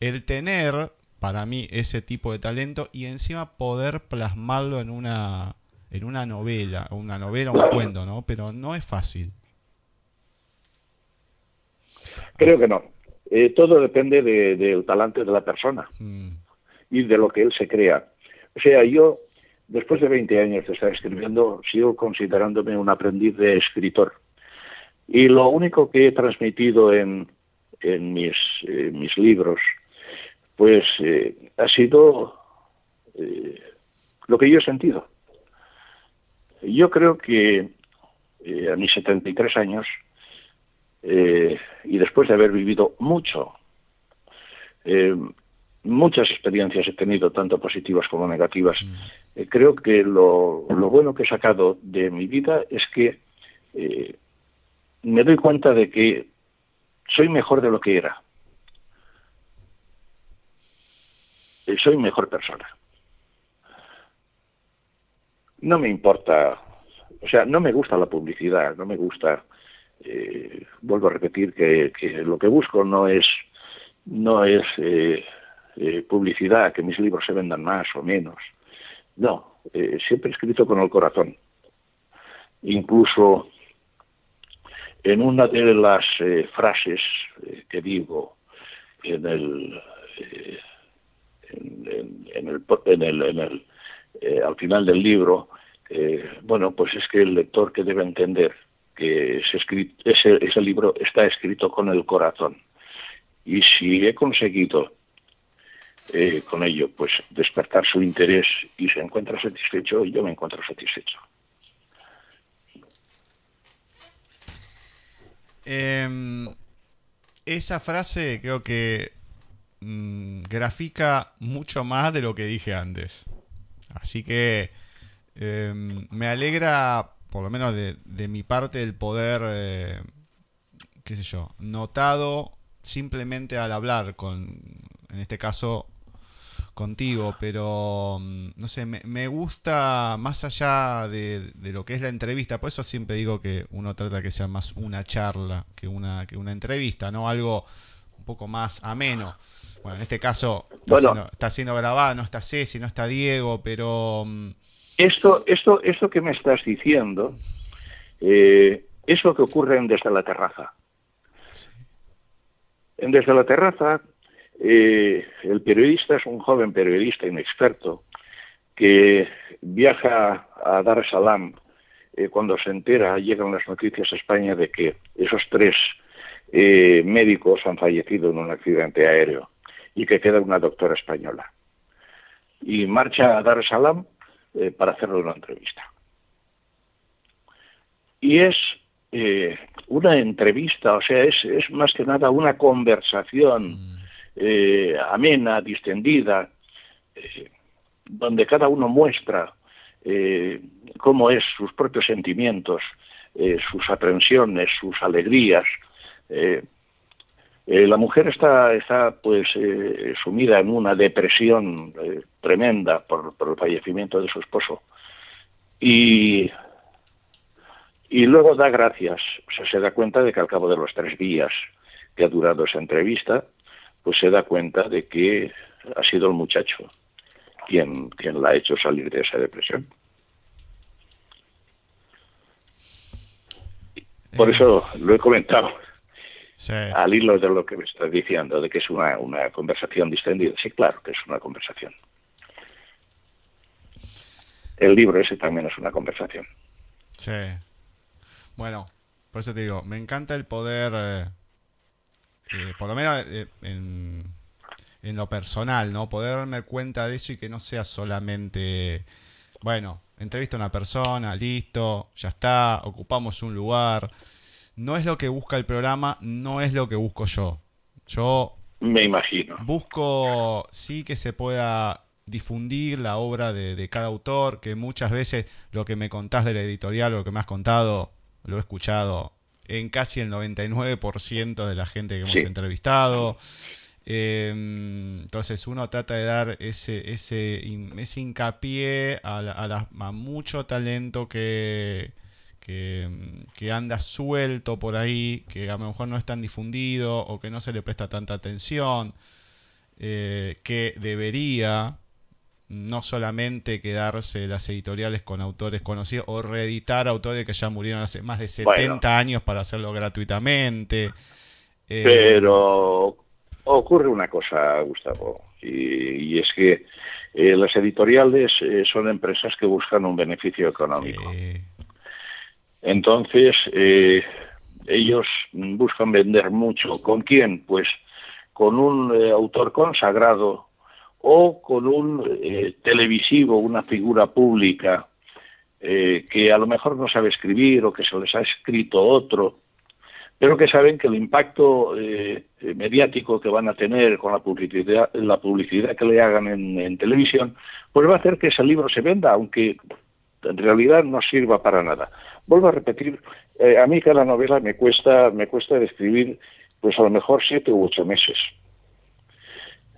El tener para mí ese tipo de talento y encima poder plasmarlo en una en una novela, una novela, un cuento, ¿no? Pero no es fácil. Creo que no. Eh, todo depende del talante de la persona mm. y de lo que él se crea. O sea, yo, después de 20 años de estar escribiendo, sigo considerándome un aprendiz de escritor. Y lo único que he transmitido en, en mis, eh, mis libros pues eh, ha sido eh, lo que yo he sentido. Yo creo que eh, a mis 73 años, y después de haber vivido mucho, muchas experiencias he tenido, tanto positivas como negativas, mm. creo que lo, lo, bueno que he sacado de mi vida es que me doy cuenta de que soy mejor de lo que era soy mejor persona. No me importa, o sea, no me gusta la publicidad, no me gusta, eh, vuelvo a repetir que, lo que busco no es, no es eh, eh, publicidad, que mis libros se vendan más o menos. No, siempre he escrito con el corazón. Incluso en una de las frases que digo en el en, el, en el, en el eh, al final del libro, eh, bueno, pues es que el lector que debe entender que ese, ese, ese libro está escrito con el corazón. Y si he conseguido eh, con ello, pues despertar su interés y se encuentra satisfecho, yo me encuentro satisfecho. Em, esa frase creo que Mm, grafica mucho más de lo que dije antes. Así que em, me alegra por lo menos de, mi parte, el poder, eh, qué sé yo, notado simplemente al hablar con, en este caso, contigo, pero mm, no sé, me, gusta más allá de, de, lo que es la entrevista, por eso siempre digo que uno trata que sea más una charla que una, que una entrevista, ¿no? Algo poco más ameno. Bueno, en este caso está, Bueno. siendo, está siendo grabado, no está Ceci, no está Diego, pero mm, Esto, esto, esto que me estás diciendo eh, es lo que ocurre en Desde la Terraza. En Desde la Terraza, eh, el periodista es un joven periodista inexperto que viaja a Dar es Salaam eh, cuando se entera, llegan las noticias a España de que esos tres eh, médicos han fallecido en un accidente aéreo y que queda una doctora española. Y marcha a Dar es Salaam eh, para hacerle una entrevista. Y es eh, una entrevista, o sea, es, es más que nada una conversación eh, amena, distendida, donde cada uno muestra cómo es sus propios sentimientos, sus aprensiones, sus alegrías. Eh, eh, la mujer está, está pues eh, sumida en una depresión eh, tremenda por, por el fallecimiento de su esposo. Y y luego da gracias, o sea, se da cuenta de que al cabo de los tres días que ha durado esa entrevista, pues se da cuenta de que ha sido el muchacho quien, quien la ha hecho salir de esa depresión. Por eso lo he comentado sí. al hilo de lo que me estás diciendo, de que es una, una conversación distendida. Sí, claro que es una conversación. El libro ese también es una conversación. Sí. Bueno, por eso te digo, me encanta el poder, eh, eh, por lo menos eh, en, en lo personal, ¿no? Poder darme cuenta de eso y que no sea solamente, bueno, entrevista a una persona, listo, ya está, ocupamos un lugar. No es lo que busca el programa, no es lo que busco yo. Yo Me imagino. Busco sí que se pueda difundir la obra de, de cada autor, que muchas veces lo que me contás de la editorial, lo que me has contado, lo he escuchado en casi el 99% de la gente que hemos Sí. entrevistado. Eh, entonces uno trata de dar ese, ese, ese hincapié a, la- a la- a mucho talento que, que, que anda suelto por ahí, que a lo mejor no es tan difundido o que no se le presta tanta atención, eh, que debería no solamente quedarse las editoriales con autores conocidos o reeditar autores que ya murieron hace más de 70 Bueno. años para hacerlo gratuitamente. Eh, Pero ocurre una cosa, Gustavo, y, y es que eh, las editoriales eh, son empresas que buscan un beneficio económico. eh, Entonces, eh, ellos buscan vender mucho. ¿Con quién? Pues con un eh, autor consagrado o con un eh, televisivo, una figura pública eh, que a lo mejor no sabe escribir o que se les ha escrito otro, pero que saben que el impacto mediático que van a tener con la publicidad, la publicidad que le hagan en televisión, pues va a hacer que ese libro se venda, aunque en realidad no sirva para nada. Vuelvo a repetir, eh, a mí cada novela me cuesta, me cuesta escribir, pues a lo mejor siete u ocho meses,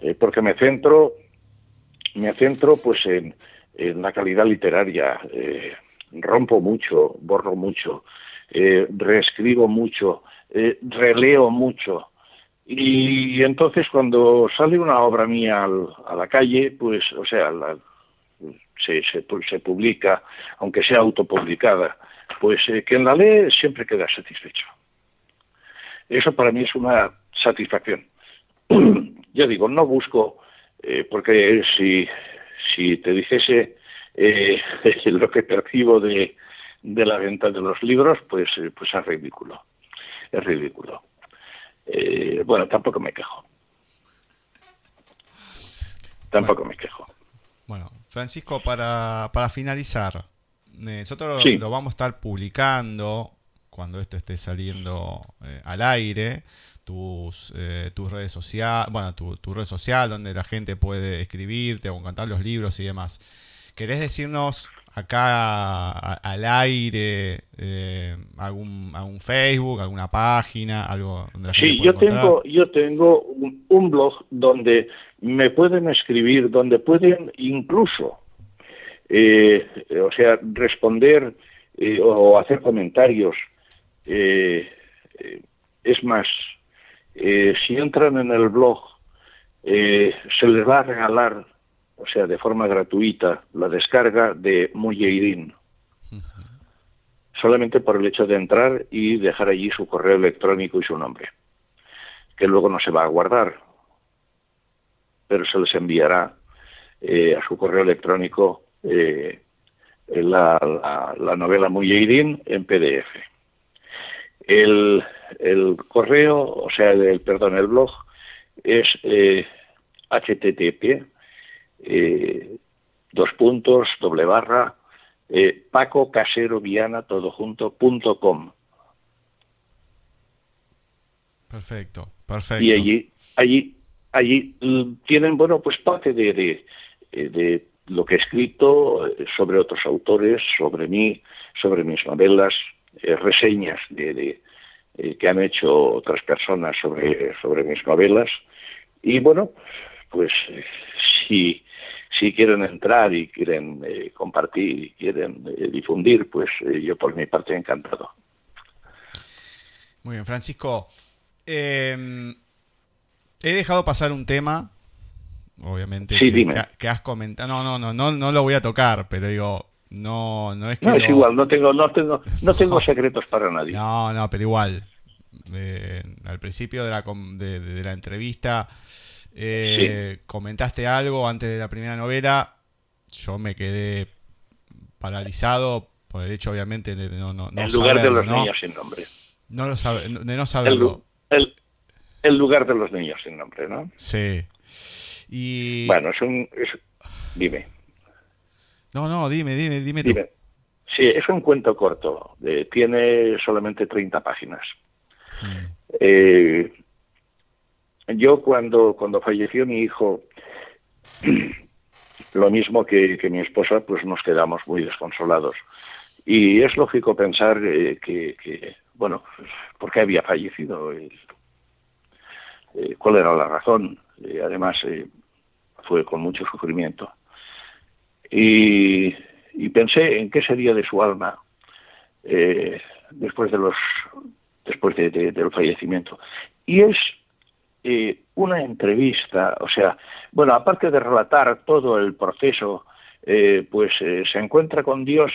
Eh, porque me centro, me centro pues en, la calidad literaria, eh, rompo mucho, borro mucho, reescribo mucho, releo mucho. Y entonces cuando sale una obra mía al- a la calle, pues, o sea, la- se, se, se publica, aunque sea autopublicada, pues eh, quien la lee siempre queda satisfecho. Eso para mí es una satisfacción. ya digo, no busco, eh, porque si, si te dijese eh, lo que percibo de, de la venta de los libros, pues, eh, pues es ridículo. Es ridículo. Eh, bueno, tampoco me quejo. Tampoco me quejo. Bueno, Francisco, para, para finalizar, nosotros Sí. lo vamos a estar publicando cuando esto esté saliendo eh, al aire, tus, eh, tus redes sociales, bueno, tu, tu red social donde la gente puede escribirte o cantar los libros y demás. ¿Querés decirnos acá al aire eh, algún, algún Facebook, alguna página, algo donde Sí, yo tengo, yo tengo un, blog donde me pueden escribir, donde pueden incluso, eh, o sea, responder eh, o hacer comentarios. es más, si entran en el blog, se les va a regalar o sea, de forma gratuita, la descarga de Mujeirin. Solamente por el hecho de entrar y dejar allí su correo electrónico y su nombre, que luego no se va a guardar, pero se les enviará eh, a su correo electrónico eh, la, la, novela Mujeirin en PDF. El, el, correo, o sea, el, perdón, el blog es eh, http eh, dos puntos, doble barra, eh, Paco Casero Viana, todo junto, punto com. Perfecto, perfecto. Y allí, allí, allí mm, tienen, bueno, pues parte de, de, eh, lo que he escrito eh, sobre otros autores, sobre mí, sobre mis novelas, reseñas de, de que han hecho otras personas sobre, sobre mis novelas. Y bueno, pues si si quieren entrar y quieren eh, compartir y quieren eh, difundir, pues eh, yo por mi parte encantado. Muy bien, Francisco. He dejado pasar un tema, obviamente, que, has comentado. No, no, no, no, no lo voy a tocar, pero digo, no, no es que. No, es igual, no tengo, no tengo, no tengo secretos para nadie. No, no, pero igual. al principio de la, de la entrevista eh, comentaste algo antes de la primera novela, yo me quedé paralizado por el hecho, obviamente, de no, no, El lugar de los niños sin nombre. No lo sabe, de no saberlo. El, lugar de los niños sin nombre, ¿no? Sí. Y... Bueno, es un... dime. No, no, dime, dime, dime, dime. Sí, es un cuento corto. tiene solamente 30 páginas. Mm. Eh, yo cuando, cuando falleció mi hijo, lo mismo que, mi esposa, pues nos quedamos muy desconsolados. Y es lógico pensar eh, que, bueno, ¿por qué había fallecido? Eh, ¿Cuál era la razón? Eh, además, fue con mucho sufrimiento. Y, pensé en qué sería de su alma después de los después del fallecimiento. Y es eh, una entrevista, o sea, bueno, aparte de relatar todo el proceso, eh, pues eh, se encuentra con Dios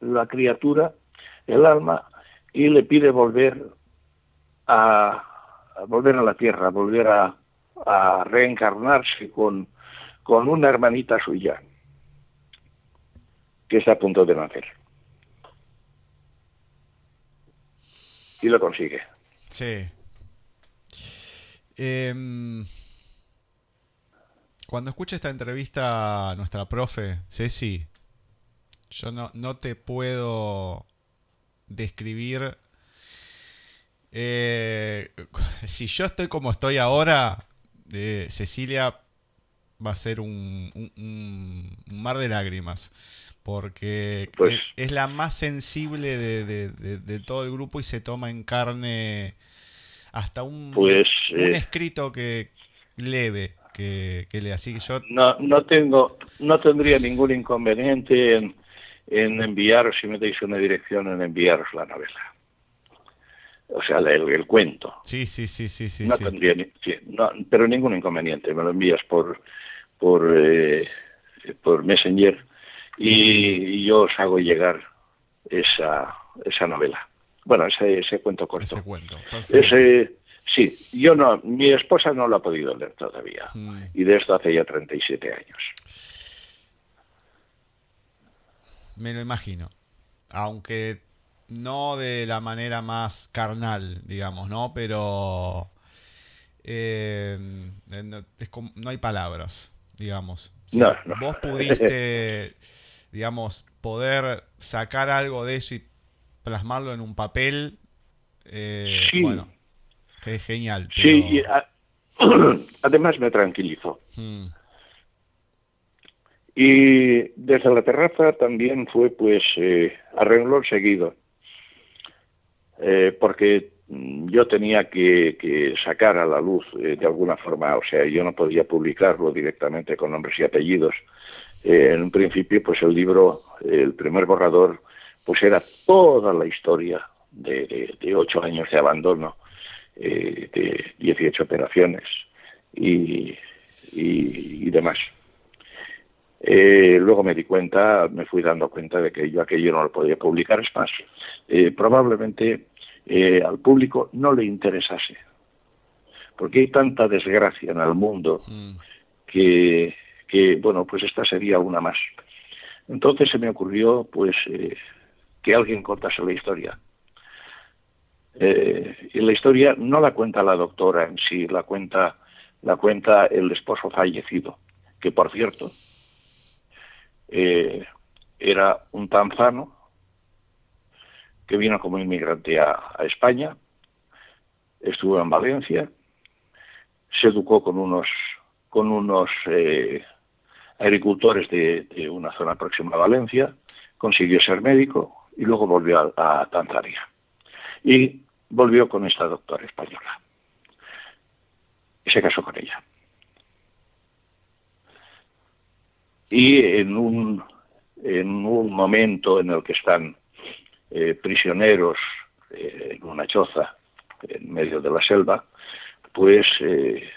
la criatura, el alma, y le pide volver a, volver a la tierra, volver a, reencarnarse con, con una hermanita suya que está a punto de nacer. Y lo consigue. Sí. Em, cuando escuche esta entrevista a nuestra profe, Ceci, yo no, no te puedo describir... Eh, si yo estoy como estoy ahora, de Cecilia va a ser un, un, mar de lágrimas porque pues. es, la más sensible de, de, todo el grupo y se toma en carne hasta un, pues, un eh, escrito que leve que, le así yo no no tengo no tendría ningún inconveniente en, en enviaros si me deis una dirección en enviaros la novela o sea el, cuento sí sí sí sí sí no tendría no, pero ningún inconveniente me lo envías por por eh, por messenger y yo os hago llegar esa esa novela bueno, ese, ese cuento corto. Ese cuento. Ese, sí, yo no, mi esposa no lo ha podido leer todavía. Mm. Y de esto hace ya 37 años. Me lo imagino. Aunque no de la manera más carnal, digamos, ¿no? Pero eh, no, hay palabras, digamos. no, Vos pudiste, digamos, poder sacar algo de eso y plasmarlo en un papel, eh, bueno, que es genial. Sí, además me tranquilizó. Hmm. Y desde la terraza también fue pues eh, a renglón seguido, eh, porque yo tenía que, sacar a la luz eh, de alguna forma, o sea, yo no podía publicarlo directamente con nombres y apellidos. en un principio, pues el libro, el primer borrador, pues era toda la historia de, ocho años de abandono, de 18 operaciones y, y demás. Eh, luego me di cuenta, me fui dando cuenta de que yo aquello no lo podía publicar. Es más, eh, probablemente eh, al público no le interesase, porque hay tanta desgracia en el mundo mm. que, que, bueno, pues esta sería una más. Entonces se me ocurrió, pues, que alguien contase la historia. y la historia no la cuenta la doctora en sí, la cuenta, la cuenta el esposo fallecido, que por cierto, eh, era un tanzano que vino como inmigrante a, España, estuvo en Valencia, se educó con unos con unos eh, agricultores de, una zona próxima a Valencia, consiguió ser médico y luego volvió a, a Tanzania. Y volvió con esta doctora española. Y se casó con ella. y en un, en un momento en el que están eh, prisioneros eh, en una choza en medio de la selva, pues eh,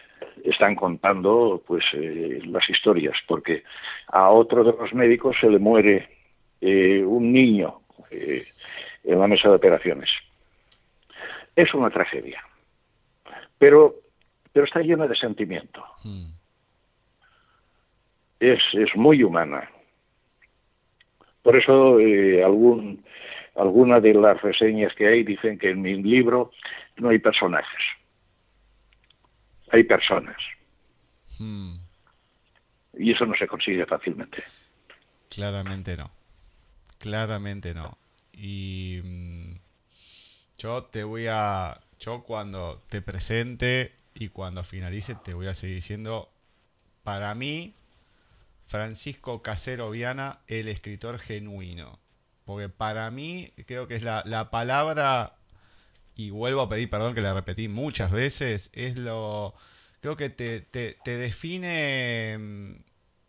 están contando pues las historias, porque a otro de los médicos se le muere un niño en la mesa de operaciones. Es una tragedia, pero, pero está llena de sentimiento. Hmm es, es muy humana. Por eso eh, algún, algunas de las reseñas que hay dicen que en mi libro no hay personajes, hay personas. Hmm. Y eso no se consigue fácilmente. Claramente no. Claramente no. Y mm, yo te voy a... Yo cuando te presente y cuando finalice te voy a seguir diciendo, para mí Francisco Casero Viana, el escritor genuino. Porque para mí creo que es la, palabra, y vuelvo a pedir perdón que la repetí muchas veces, es lo... Creo que te, te, define, mm,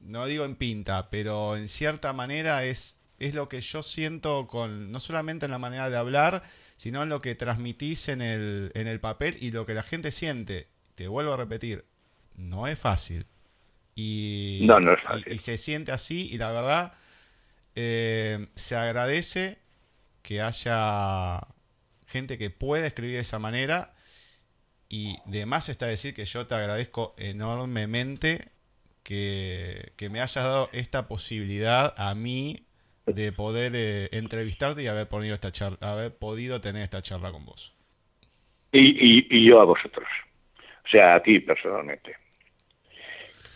no digo en pinta, pero en cierta manera es, es lo que yo siento con, no solamente en la manera de hablar, sino en lo que transmitís en el, en el papel y lo que la gente siente. Te vuelvo a repetir, no es fácil y, no, no y, se siente así y la verdad eh, se agradece que haya gente que pueda escribir de esa manera y de más está decir que yo te agradezco enormemente que, me hayas dado esta posibilidad a mí de poder eh, entrevistarte y haber, podido esta charla, haber podido tener esta charla con vos. Y, y yo a vosotros, o sea, a ti personalmente.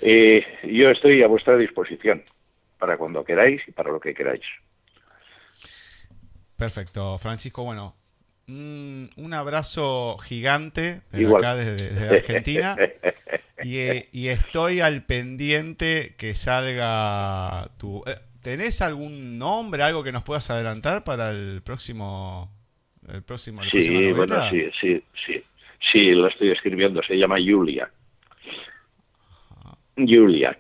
Eh, yo estoy a vuestra disposición para cuando queráis y para lo que queráis. Perfecto, Francisco. Bueno, un abrazo gigante desde acá, desde, Argentina. y, estoy al pendiente que salga tu... Eh, ¿Tenés algún nombre, algo que nos puedas adelantar para el próximo... El próximo sí, bueno, sí, sí, sí. Sí, lo estoy escribiendo. Se llama Julia. Julia.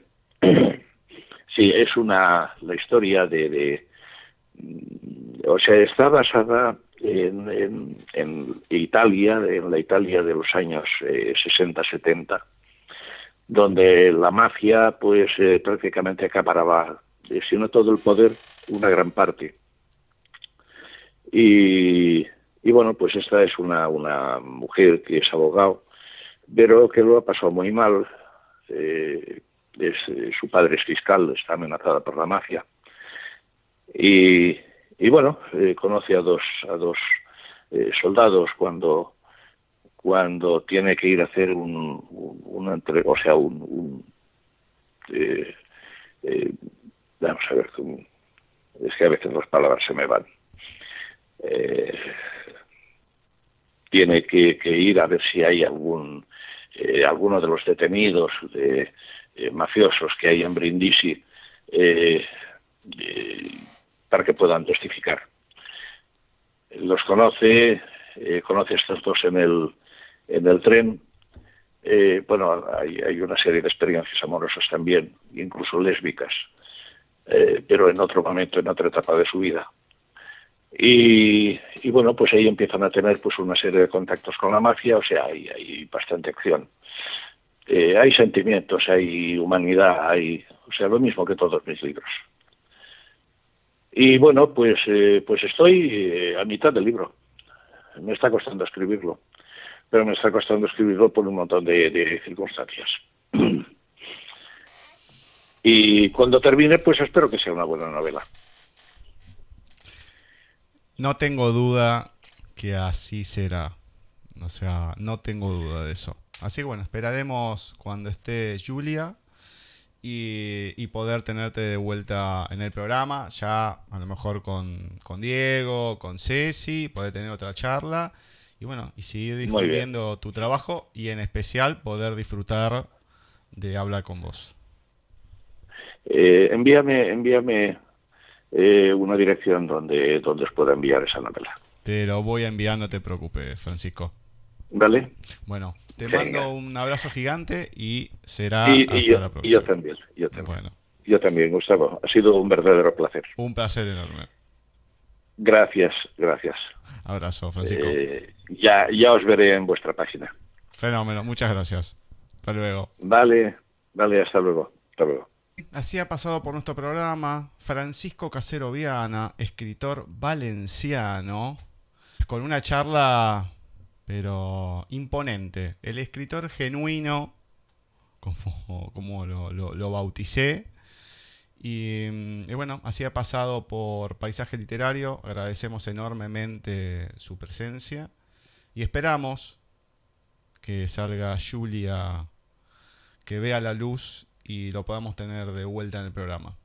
Sí, es una la historia de, o sea, está basada en, en, Italia, en la Italia de los años 60-70, eh, donde la mafia, pues, eh, prácticamente acaparaba, eh, si no todo el poder, una gran parte. Y, y bueno, pues esta es una, una mujer que es abogado, pero que lo ha pasado muy mal eh, eh, su padre es fiscal, está amenazada por la mafia. Y, bueno, eh, conoce a dos, a dos soldados cuando, cuando tiene que ir a hacer un, un, o sea, un, vamos a ver, es que a veces las palabras se me van. tiene que, ir a ver si hay algún eh, algunos de los detenidos de, eh, mafiosos que hay en Brindisi eh, para que puedan testificar. Los conoce, conoce a estos dos en el, en el tren. bueno, hay, hay, una serie de experiencias amorosas también, incluso lésbicas, pero en otro momento, en otra etapa de su vida. Y, bueno, pues ahí empiezan a tener pues una serie de contactos con la mafia, o sea, hay, hay bastante acción. Eh, hay sentimientos, hay humanidad, hay, o sea, lo mismo que todos mis libros. Y bueno, pues, eh, pues estoy eh, a mitad del libro. Me está costando escribirlo, pero me está costando escribirlo por un montón de circunstancias. y cuando termine, pues espero que sea una buena novela. No tengo duda que así será. O sea, no tengo duda de eso. Así que bueno, esperaremos cuando esté Julia y, poder tenerte de vuelta en el programa. Ya a lo mejor con, Diego, con Ceci, poder tener otra charla. Y bueno, y seguir difundiendo tu trabajo y en especial poder disfrutar de hablar con vos. Eh, envíame, envíame eh, una dirección donde, donde os pueda enviar esa novela. Te lo voy a enviar, no te preocupes, Francisco. ¿Vale? Bueno, te mando un abrazo gigante y será hasta yo, la próxima. Y yo también, yo también. Bueno. Yo también, Gustavo. Ha sido un verdadero placer. Un placer enorme. Gracias, gracias. Abrazo, Francisco. Eh, ya, ya os veré en vuestra página. Fenómeno, muchas gracias. Hasta luego. Vale, vale, hasta luego. Hasta luego. Así ha pasado por nuestro programa Francisco Casero Viana, escritor valenciano, con una charla, pero imponente. El escritor genuino, como, como lo, bauticé. Y, y, bueno, así ha pasado por Paisaje Literario. Agradecemos enormemente su presencia. Y esperamos que salga Julia, que vea la luz y lo podamos tener de vuelta en el programa.